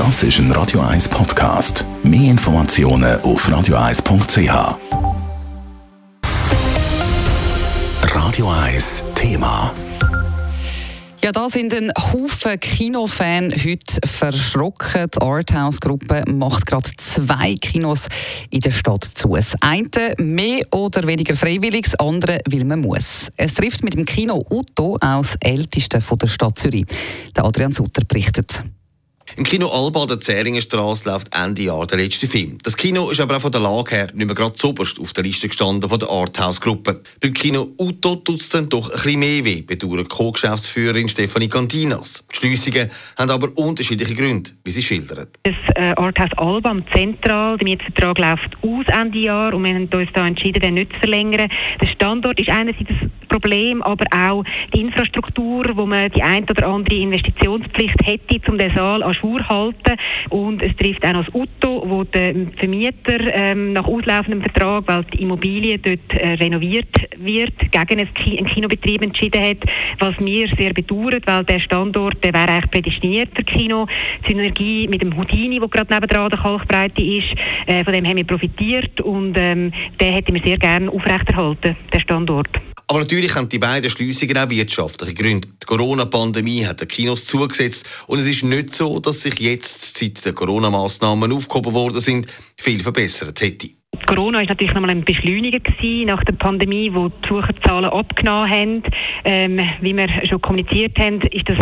Das ist ein Radio 1 Podcast. Mehr Informationen auf radio1.ch. Radio 1 Thema. Ja, da sind ein Haufen Kinofans heute verschrocken. Die Arthouse-Gruppe macht gerade zwei Kinos in der Stadt zu. Das eine mehr oder weniger freiwillig, das andere, weil man muss. Es trifft mit dem Kino Utto aus ältesten von der Stadt Zürich. Der Adrian Sutter berichtet. Im Kino Alba der Zähringenstraße läuft Ende Jahr der letzte Film. Das Kino ist aber auch von der Lage her nicht mehr gerade zuoberst auf der Liste gestanden von der Arthouse-Gruppe. Beim Kino Uto tut es dann doch ein bisschen mehr weh, bedauert Co-Geschäftsführerin Stefanie Cantinas. Die Schliessungen haben aber unterschiedliche Gründe, wie sie schildert. Das äh, Arthouse Alba am Zentral, der Mietvertrag läuft aus Ende Jahr und wir haben uns da entschieden, den nicht zu verlängern. Der Standort ist einerseits ein Problem, aber auch die Infrastruktur, wo man die ein oder andere Investitionspflicht hätte, um den Saal an Schwur halten. Und es trifft auch noch das Auto, wo der Vermieter ähm, nach auslaufendem Vertrag, weil die Immobilie dort äh, renoviert wird, gegen einen Kinobetrieb entschieden hat, was mir sehr bedauert, weil der Standort der wäre eigentlich prädestiniert für Kino. Die Synergie mit dem Houdini, wo gerade nebenan der Kalkbreite ist, äh, von dem haben wir profitiert und ähm, den hätten wir sehr gerne aufrechterhalten, der Standort. Aber natürlich haben die beiden Schliessungen auch wirtschaftliche Gründe. Die Corona-Pandemie hat den Kinos zugesetzt und es ist nicht so, dass sich jetzt, seit den Corona-Massnahmen aufgehoben worden sind, viel verbessert hätte. Corona ist natürlich nochmal ein Beschleuniger gewesen nach der Pandemie, wo die Besucherzahlen abgenommen haben. Ähm, wie wir schon kommuniziert haben, ist das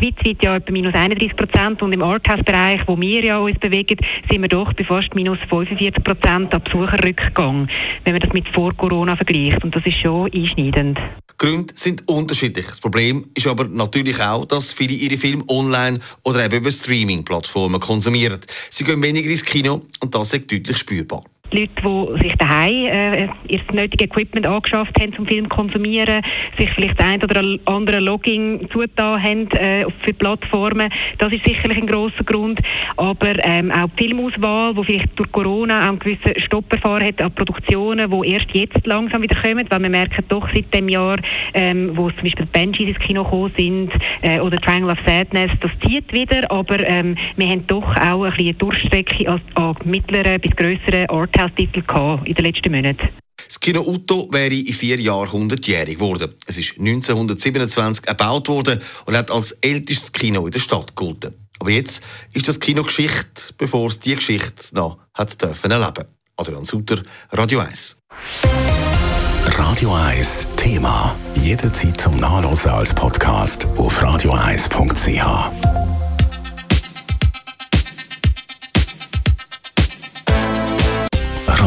schweizweit ja etwa minus 31 Prozent und im Arthouse-Bereich, wo wir ja uns bewegen, sind wir doch bei fast minus 45 Prozent an Besucherrückgang, wenn man das mit vor Corona vergleicht. Und das ist schon einschneidend. Gründe sind unterschiedlich. Das Problem ist aber natürlich auch, dass viele ihre Filme online oder eben über Streaming-Plattformen konsumieren. Sie gehen weniger ins Kino und das ist deutlich spürbar. Leute, die sich daheim äh, ihr nötige Equipment angeschafft haben zum Film konsumieren, sich vielleicht ein oder andere Logging zugetan haben äh, für Plattformen. Das ist sicherlich ein großer Grund. Aber ähm, auch die Filmauswahl, die vielleicht durch Corona auch einen gewissen Stopp erfahren hat an Produktionen, die erst jetzt langsam wieder kommen, weil wir merken doch seit dem Jahr, ähm, wo zum Beispiel Banshees ins Kino gekommen sind äh, oder Triangle of Sadness, das zieht wieder, aber ähm, wir haben doch auch ein bisschen Durchstrecke an, mittleren bis grösseren Orten Podcast-Titel in den letzten Monaten. Das Kino Utto wäre in vier Jahren 100-jährig geworden. Es ist 1927 erbaut worden und hat als ältestes Kino in der Stadt gegolten. Aber jetzt ist das Kino Geschichte, bevor es diese Geschichte noch hat dürfen erleben. Adrian Sutter, Radio 1. Radio 1 Thema. Jederzeit zum Nachlesen als Podcast auf radio1.ch.